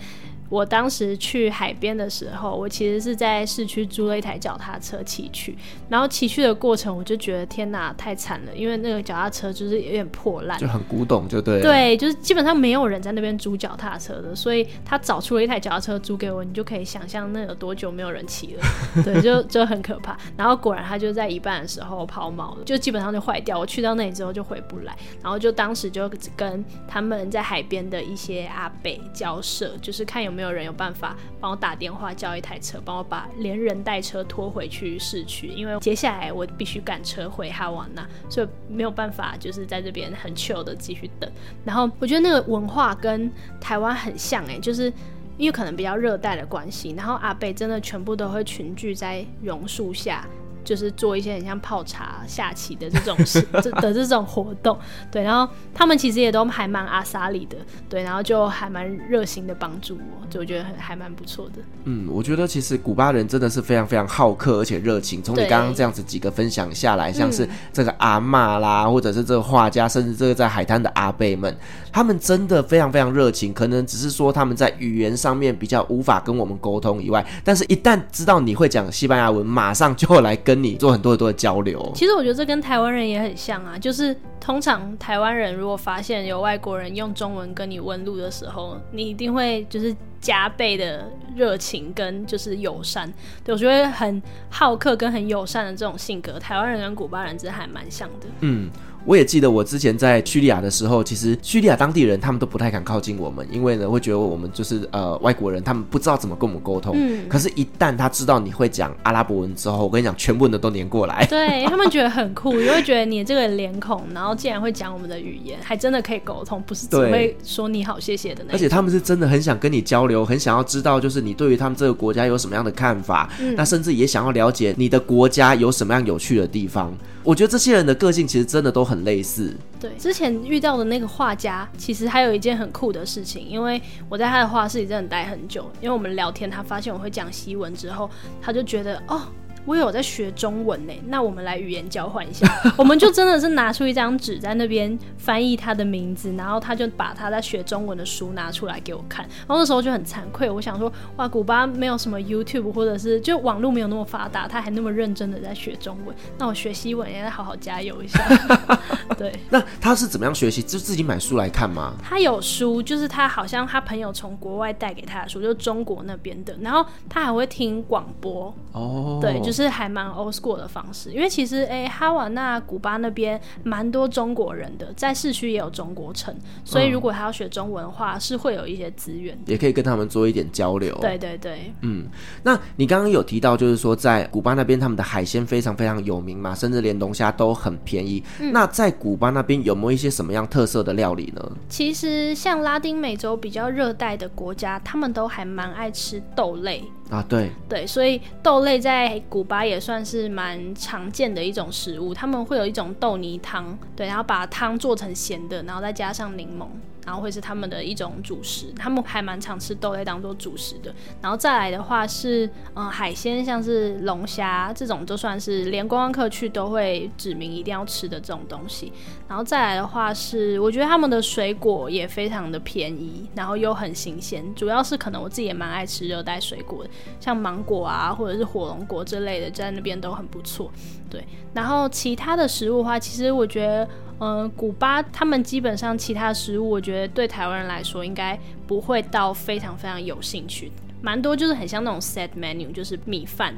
我当时去海边的时候，我其实是在市区租了一台脚踏车骑去，然后骑去的过程，我就觉得天哪，太惨了，因为那个脚踏车就是有点破烂，就很古董，就对。对，就是基本上没有人在那边租脚踏车的，所以他找出了一台脚踏车租给我，你就可以想象那有多久没有人骑了，对，就就很可怕。然后果然他就在一半的时候抛锚了，就基本上就坏掉。我去到那里之后就回不来，然后就当时就跟他们在海边的一些阿北交涉，就是看有。没有人有办法帮我打电话叫一台车，帮我把连人带车拖回去市区，因为接下来我必须赶车回哈瓦那，所以没有办法就是在这边很 chill 的继续等。然后我觉得那个文化跟台湾很像哎、就是。因为可能比较热带的关系，然后阿贝真的全部都会群聚在榕树下。就是做一些很像泡茶、下棋的这种事 这的这种活动，对，然后他们其实也都还蛮阿萨里的，对，然后就还蛮热心的帮助我，就我觉得还蛮不错的。嗯，我觉得其实古巴人真的是非常非常好客，而且热情。从你刚刚这样子几个分享下来，像是这个阿嬷啦，嗯、或者是这个画家，甚至这个在海滩的阿贝们，他们真的非常非常热情。可能只是说他们在语言上面比较无法跟我们沟通以外，但是一旦知道你会讲西班牙文，马上就会来跟。跟你做很多很多的交流，其实我觉得这跟台湾人也很像啊，就是通常台湾人如果发现有外国人用中文跟你问路的时候，你一定会就是加倍的热情跟就是友善。对，我觉得很好客跟很友善的这种性格，台湾人跟古巴人真的还蛮像的。嗯。我也记得我之前在叙利亚的时候，其实叙利亚当地人他们都不太敢靠近我们，因为呢会觉得我们就是呃外国人，他们不知道怎么跟我们沟通。嗯。可是，一旦他知道你会讲阿拉伯文之后，我跟你讲，全部人都连过来。对，他们觉得很酷，因为觉得你这个脸孔，然后竟然会讲我们的语言，还真的可以沟通，不是只会说你好谢谢的那种。而且他们是真的很想跟你交流，很想要知道就是你对于他们这个国家有什么样的看法，嗯，那甚至也想要了解你的国家有什么样有趣的地方。我觉得这些人的个性其实真的都很类似。对，之前遇到的那个画家，其实还有一件很酷的事情，因为我在他的画室里真的待很久，因为我们聊天，他发现我会讲西文之后，他就觉得哦。我有在学中文呢，那我们来语言交换一下。我们就真的是拿出一张纸在那边翻译他的名字，然后他就把他在学中文的书拿出来给我看。然后那时候就很惭愧，我想说，哇，古巴没有什么 YouTube 或者是就网络没有那么发达，他还那么认真的在学中文。那我学西文也要好好加油一下。对。那他是怎么样学习？就自己买书来看吗？他有书，就是他好像他朋友从国外带给他的书，就是中国那边的。然后他还会听广播。哦。对，就是。是还蛮 old school 的方式，因为其实诶、欸，哈瓦那古巴那边蛮多中国人的，在市区也有中国城，所以如果他要学中文的话，是会有一些资源，也可以跟他们做一点交流。对对对，嗯，那你刚刚有提到，就是说在古巴那边他们的海鲜非常非常有名嘛，甚至连龙虾都很便宜。嗯、那在古巴那边有没有一些什么样特色的料理呢？其实像拉丁美洲比较热带的国家，他们都还蛮爱吃豆类。啊，对对，所以豆类在古巴也算是蛮常见的一种食物。他们会有一种豆泥汤，对，然后把汤做成咸的，然后再加上柠檬。然后会是他们的一种主食，他们还蛮常吃豆类当做主食的。然后再来的话是，嗯，海鲜，像是龙虾这种，就算是连观光客去都会指明一定要吃的这种东西。然后再来的话是，我觉得他们的水果也非常的便宜，然后又很新鲜。主要是可能我自己也蛮爱吃热带水果的，像芒果啊，或者是火龙果之类的，在那边都很不错。对，然后其他的食物的话，其实我觉得。嗯，古巴他们基本上其他食物，我觉得对台湾人来说应该不会到非常非常有兴趣。蛮多就是很像那种 set menu，就是米饭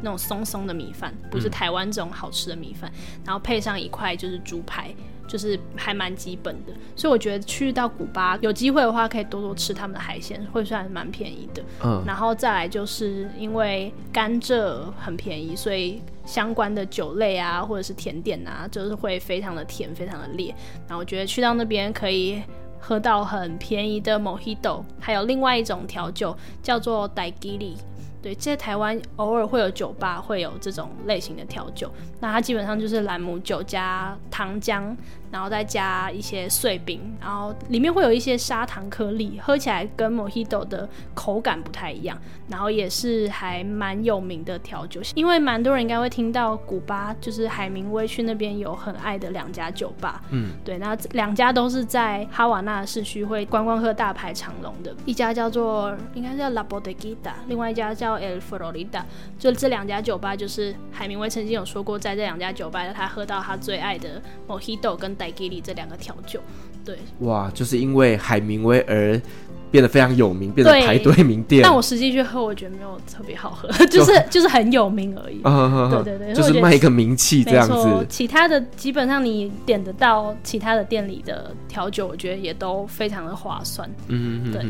那种松松的米饭，不是台湾这种好吃的米饭，嗯、然后配上一块就是猪排，就是还蛮基本的。所以我觉得去到古巴有机会的话，可以多多吃他们的海鲜，会算蛮便宜的。嗯，然后再来就是因为甘蔗很便宜，所以。相关的酒类啊，或者是甜点啊，就是会非常的甜，非常的烈。然后我觉得去到那边可以喝到很便宜的 Mojito，还有另外一种调酒叫做 Daiquiri。对，在台湾偶尔会有酒吧会有这种类型的调酒，那它基本上就是朗姆酒加糖浆，然后再加一些碎冰，然后里面会有一些砂糖颗粒，喝起来跟 Mojito 的口感不太一样，然后也是还蛮有名的调酒，因为蛮多人应该会听到古巴就是海明威去那边有很爱的两家酒吧，嗯，对，那两家都是在哈瓦那市区会观光客大排长龙的，一家叫做应该叫 La Bodeguita，另外一家叫。叫 El Florida，就这两家酒吧，就是海明威曾经有说过，在这两家酒吧，他喝到他最爱的 Mojito 跟 Daiquiri 这两个调酒。对，哇，就是因为海明威而变得非常有名，变得排队名店。但我实际去喝，我觉得没有特别好喝，就是就是很有名而已。对对对，就是卖一个名气这样子。其他的基本上你点得到其他的店里的调酒，我觉得也都非常的划算。嗯嗯嗯。对。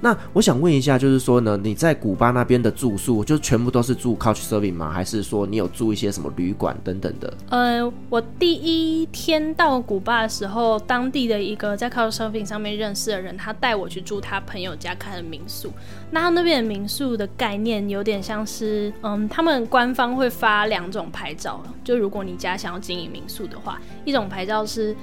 那我想问一下，就是说呢，你在古巴那边的住宿，就全部都是住 Couch Surfing 吗？还是说你有住一些什么旅馆等等的？呃，我第一天到古巴的时候，当地的一个在 Couch Surfing 上面认识的人，他带我去住他朋友家开的民宿。那他那边的民宿的概念有点像是，嗯，他们官方会发两种牌照，就如果你家想要经营民宿的话，一种牌照是。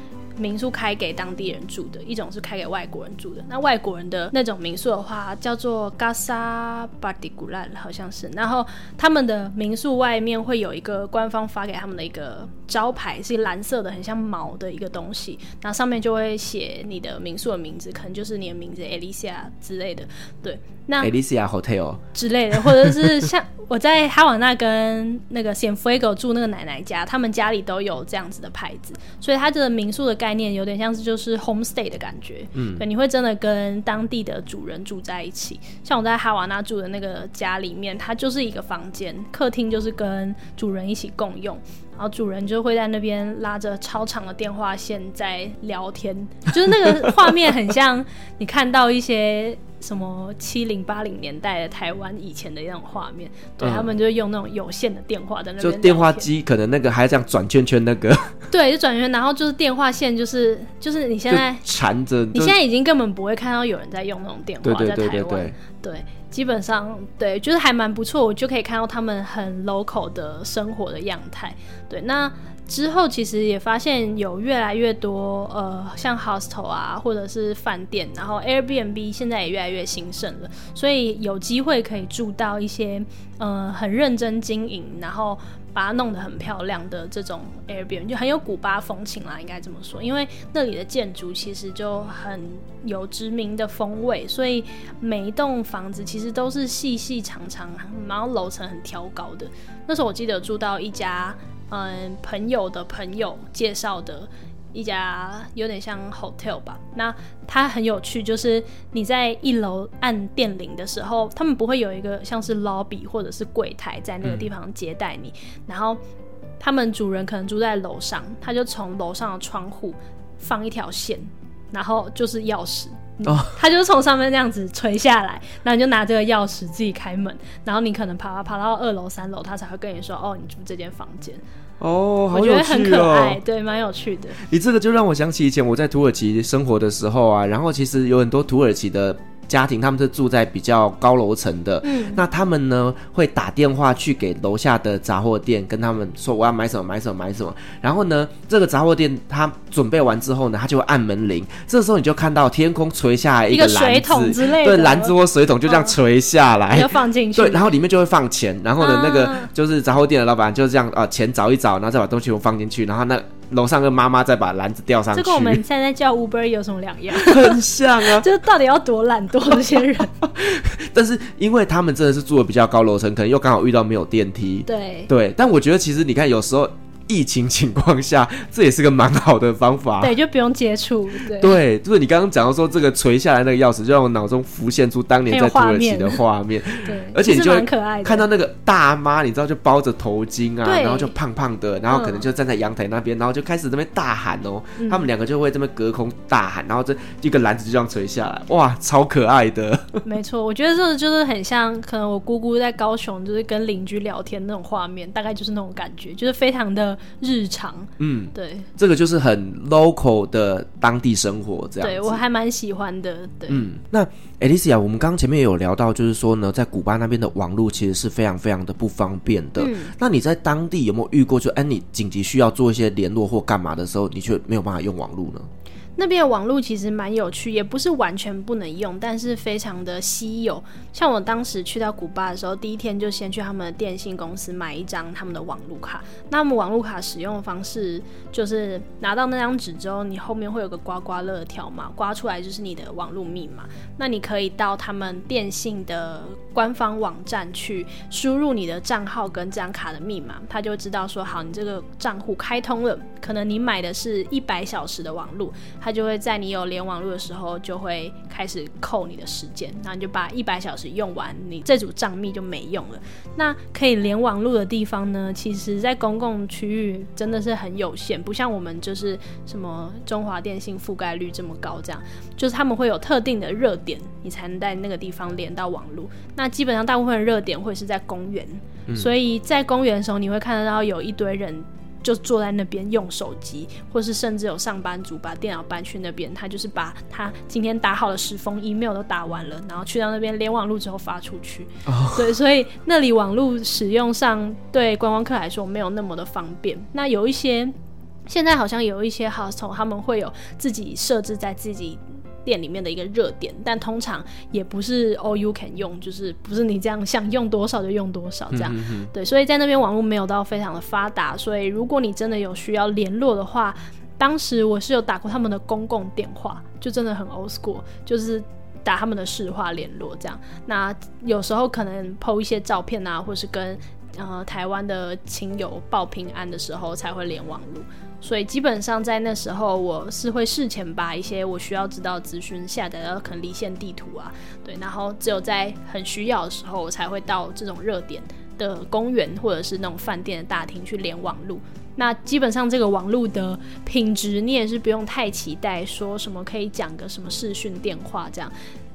民宿开给当地人住的，一种是开给外国人住的。那外国人的那种民宿的话，叫做 Casa Particular，好像是。然后他们的民宿外面会有一个官方发给他们的一个招牌，是蓝色的，很像毛的一个东西。然后上面就会写你的民宿的名字，可能就是你的名字 Alicia 之类的。对，那 Alicia Hotel 之类的，或者是像我在哈瓦那跟那个 Cienfuegos 住那个奶奶家，他们家里都有这样子的牌子，所以他这个民宿的概念有点像是就是 homestay 的感觉，嗯，对，你会真的跟当地的主人住在一起。像我在哈瓦那住的那个家里面，它就是一个房间，客厅就是跟主人一起共用，然后主人就会在那边拉着超长的电话线在聊天，就是那个画面很像你看到一些。什么七零八零年代的台湾以前的那种画面，对、嗯、他们就用那种有线的电话在那边，就电话机可能那个还这样转圈圈那个，对，就转圈，然后就是电话线，就是就是你现在缠着，你现在已经根本不会看到有人在用那种电话对对对对对在台湾，对，基本上对，就是还蛮不错，我就可以看到他们很 local 的生活的样态，对，那。之后其实也发现有越来越多呃，像 hostel 啊，或者是饭店，然后 Airbnb 现在也越来越兴盛了，所以有机会可以住到一些呃很认真经营，然后把它弄得很漂亮的这种 Airbnb，就很有古巴风情啦，应该这么说，因为那里的建筑其实就很有殖民的风味，所以每一栋房子其实都是细细长长，然后楼层很挑高的。那时候我记得住到一家。嗯，朋友的朋友介绍的一家有点像 hotel 吧。那它很有趣，就是你在一楼按电铃的时候，他们不会有一个像是 lobby 或者是柜台在那个地方接待你。嗯、然后他们主人可能住在楼上，他就从楼上的窗户放一条线，然后就是钥匙。哦，他就从上面这样子垂下来，然后你就拿这个钥匙自己开门，然后你可能爬爬爬到二楼、三楼，他才会跟你说：“哦，你住这间房间。”哦，好有趣哦，我觉得很可爱，对，蛮有趣的。你这个就让我想起以前我在土耳其生活的时候啊，然后其实有很多土耳其的。家庭他们是住在比较高楼层的，嗯，那他们呢会打电话去给楼下的杂货店，跟他们说我要买什么买什么买什么。然后呢，这个杂货店他准备完之后呢，他就会按门铃。这时候你就看到天空垂下来一个篮子，水桶之类的，对，篮子或水桶就这样垂下来，要、哦、放进去。对，然后里面就会放钱。然后呢，那个就是杂货店的老板就这样啊、呃，钱找一找，然后再把东西都放进去。然后那。楼上跟妈妈再把篮子吊上去，这跟我们现在叫 Uber 有什么两样？很像啊，就是到底要多懒惰这些人。但是因为他们真的是住的比较高楼层，可能又刚好遇到没有电梯。对对，但我觉得其实你看，有时候。疫情情况下，这也是个蛮好的方法。对，就不用接触。对，对，就是你刚刚讲到说这个垂下来那个钥匙，就让我脑中浮现出当年在土耳其的画面。对，而且你就看到那个大妈，你知道就包着头巾啊，然后就胖胖的，然后可能就站在阳台那边，然后就开始这边大喊哦。嗯、他们两个就会这边隔空大喊，然后这一个篮子就这样垂下来，哇，超可爱的。没错，我觉得这个就是很像，可能我姑姑在高雄就是跟邻居聊天那种画面，大概就是那种感觉，就是非常的日常。嗯，对，这个就是很 local 的当地生活，这样。对，我还蛮喜欢的。对，嗯，那 Alicia，我们刚刚前面也有聊到，就是说呢，在古巴那边的网络其实是非常非常的不方便的。嗯，那你在当地有没有遇过，就哎，你紧急需要做一些联络或干嘛的时候，你却没有办法用网络呢？那边的网络其实蛮有趣，也不是完全不能用，但是非常的稀有。像我当时去到古巴的时候，第一天就先去他们的电信公司买一张他们的网络卡。那么网络卡使用的方式就是拿到那张纸之后，你后面会有个刮刮乐条码，刮出来就是你的网络密码。那你可以到他们电信的官方网站去输入你的账号跟这张卡的密码，他就知道说好，你这个账户开通了。可能你买的是一百小时的网络，他就会在你有连网路的时候就会开始扣你的时间，然后你就把一百小时用完，你这组账密就没用了。那可以连网路的地方呢，其实在公共区域真的是很有限，不像我们就是什么中华电信覆盖率这么高，这样就是他们会有特定的热点，你才能在那个地方连到网路。那基本上大部分的热点会是在公园，所以在公园的时候，你会看得到有一堆人。就坐在那边用手机，或是甚至有上班族把电脑搬去那边，他就是把他今天打好的十封 email 都打完了，然后去到那边连网路之后发出去。Oh. 对，所以那里网路使用上对观光客来说没有那么的方便。那有一些现在好像有一些 hostel 他们会有自己设置在自己。店里面的一个热点，但通常也不是 all you can 用，就是不是你这样想用多少就用多少这样。对，所以在那边网络没有到非常的发达，所以如果你真的有需要联络的话，当时我是有打过他们的公共电话，就真的很 old school，就是打他们的市话联络这样。那有时候可能 po 一些照片啊，或是跟呃台湾的亲友报平安的时候才会连网络。所以基本上在那时候，我是会事前把一些我需要知道资讯下载到可能离线地图啊，对，然后只有在很需要的时候，我才会到这种热点的公园或者是那种饭店的大厅去连网路。那基本上这个网路的品质，你也是不用太期待说什么可以讲个什么视讯电话这样，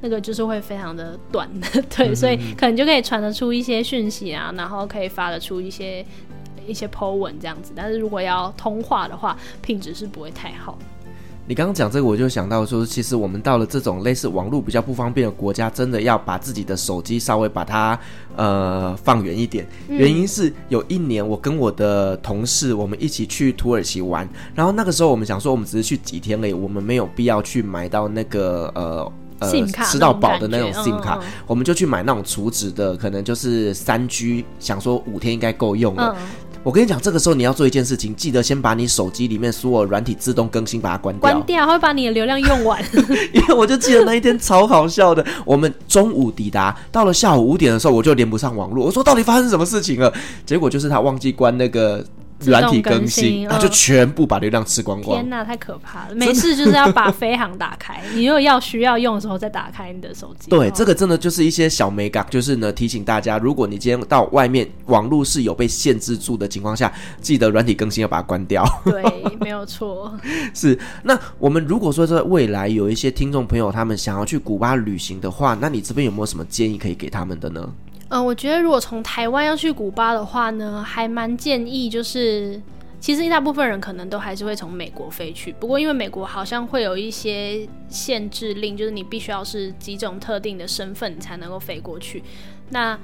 那个就是会非常的短的，对，所以可能就可以传得出一些讯息啊，然后可以发得出一些。一些 po 文这样子，但是如果要通话的话，品质是不会太好。你刚刚讲这个，我就想到说，其实我们到了这种类似网络比较不方便的国家，真的要把自己的手机稍微把它呃放远一点。原因是有一年我跟我的同事我们一起去土耳其玩，然后那个时候我们想说，我们只是去几天而已，我们没有必要去买到那个呃。呃，吃到饱的那种 SIM 卡，我们就去买那种储值的，可能就是三 G，想说五天应该够用了。嗯、我跟你讲，这个时候你要做一件事情，记得先把你手机里面所有软体自动更新，把它关掉。关掉，会把你的流量用完。因为我就记得那一天超好笑的，我们中午抵达，到了下午五点的时候，我就连不上网络。我说到底发生什么事情了？结果就是他忘记关那个。软体更新，它就全部把流量吃光光。天哪，太可怕了！没事就是要把飞航打开，你如果要需要用的时候再打开你的手机。对，这个真的就是一些小美感，就是呢提醒大家，如果你今天到外面网络是有被限制住的情况下，记得软体更新要把它关掉。对，没有错。是，那我们如果说在未来有一些听众朋友他们想要去古巴旅行的话，那你这边有没有什么建议可以给他们的呢？嗯，我觉得如果从台湾要去古巴的话呢，还蛮建议就是，其实一大部分人可能都还是会从美国飞去。不过因为美国好像会有一些限制令，就是你必须要是几种特定的身份才能够飞过去。那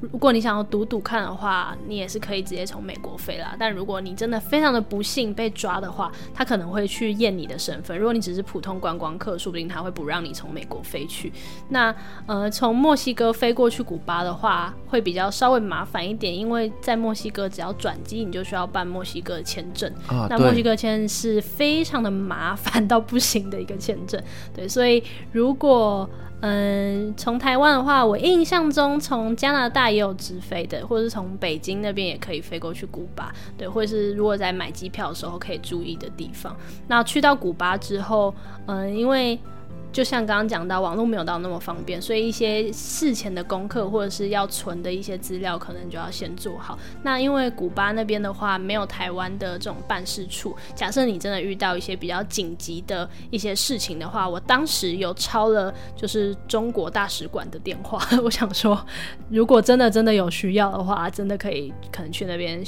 如果你想要赌赌看的话，你也是可以直接从美国飞啦。但如果你真的非常的不幸被抓的话，他可能会去验你的身份。如果你只是普通观光客，说不定他会不让你从美国飞去。那呃，从墨西哥飞过去古巴的话，会比较稍微麻烦一点，因为在墨西哥只要转机，你就需要办墨西哥签证。啊，那墨西哥签是非常的麻烦到不行的一个签证。对，所以如果嗯，从台湾的话，我印象中从加拿大也有直飞的，或者是从北京那边也可以飞过去古巴，对，或者是如果在买机票的时候可以注意的地方。那去到古巴之后，嗯，因为。就像刚刚讲到，网络没有到那么方便，所以一些事前的功课或者是要存的一些资料，可能就要先做好。那因为古巴那边的话，没有台湾的这种办事处。假设你真的遇到一些比较紧急的一些事情的话，我当时有抄了就是中国大使馆的电话。我想说，如果真的真的有需要的话，真的可以可能去那边。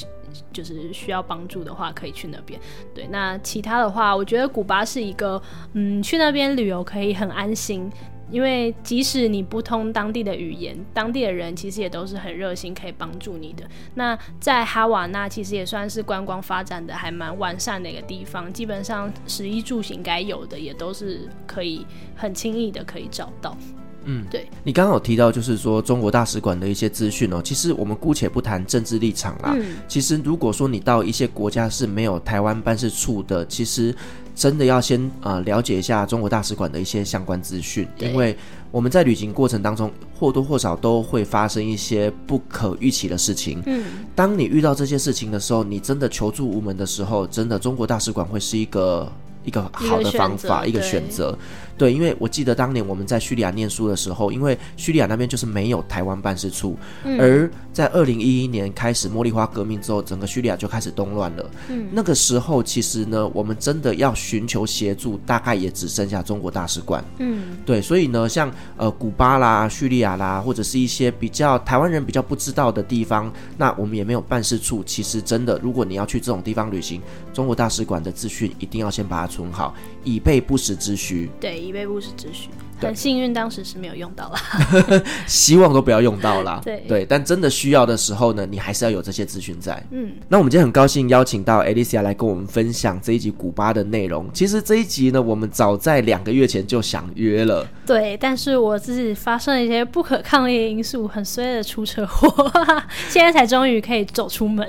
就是需要帮助的话，可以去那边。对，那其他的话，我觉得古巴是一个，嗯，去那边旅游可以很安心，因为即使你不通当地的语言，当地的人其实也都是很热心，可以帮助你的。那在哈瓦那，其实也算是观光发展的还蛮完善的一个地方，基本上食衣住行该有的也都是可以很轻易的可以找到。嗯，对，你刚刚有提到，就是说中国大使馆的一些资讯哦。其实我们姑且不谈政治立场啦。嗯，其实如果说你到一些国家是没有台湾办事处的，其实真的要先呃了解一下中国大使馆的一些相关资讯，因为我们在旅行过程当中或多或少都会发生一些不可预期的事情。嗯，当你遇到这些事情的时候，你真的求助无门的时候，真的中国大使馆会是一个一个好的方法，一个选择。对，因为我记得当年我们在叙利亚念书的时候，因为叙利亚那边就是没有台湾办事处，嗯、而在二零一一年开始茉莉花革命之后，整个叙利亚就开始动乱了。嗯，那个时候其实呢，我们真的要寻求协助，大概也只剩下中国大使馆。嗯，对，所以呢，像呃古巴啦、叙利亚啦，或者是一些比较台湾人比较不知道的地方，那我们也没有办事处。其实真的，如果你要去这种地方旅行，中国大使馆的资讯一定要先把它存好，以备不时之需。对。以备不时之需，很幸运当时是没有用到啦，希望都不要用到啦。对对，但真的需要的时候呢，你还是要有这些资讯在。嗯，那我们今天很高兴邀请到 Alicia 来跟我们分享这一集古巴的内容。其实这一集呢，我们早在两个月前就想约了。对，但是我自己发生了一些不可抗力的因素，很衰的出车祸，现在才终于可以走出门。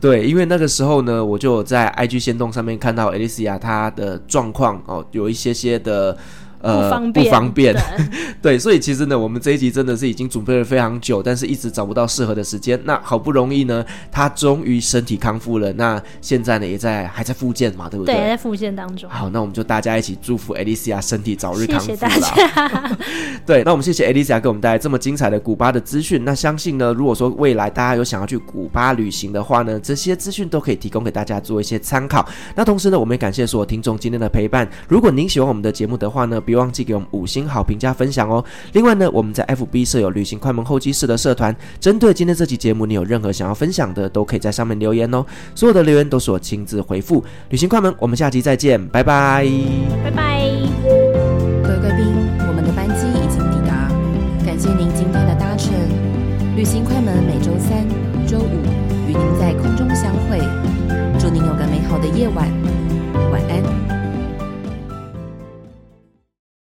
对，因为那个时候呢，我就在 IG 先动上面看到 Alicia 她的状况哦，有一些些的。呃，不方便，不方便，对，对，所以其实呢，我们这一集真的是已经准备了非常久，但是一直找不到适合的时间。那好不容易呢，他终于身体康复了。那现在呢，也在还在复健嘛，对不对？对，在复健当中。好，那我们就大家一起祝福 Alicia 身体早日康复啦。谢谢大家。对，那我们谢谢 Alicia 给我们带来这么精彩的古巴的资讯。那相信呢，如果说未来大家有想要去古巴旅行的话呢，这些资讯都可以提供给大家做一些参考。那同时呢，我们也感谢所有听众今天的陪伴。如果您喜欢我们的节目的话呢，别忘记给我们五。星好评加分享哦！另外呢，我们在 FB 设有旅行快门候机室的社团，针对今天这期节目，你有任何想要分享的，都可以在上面留言哦。所有的留言都是我亲自回复。旅行快门，我们下期再见，拜拜，拜拜。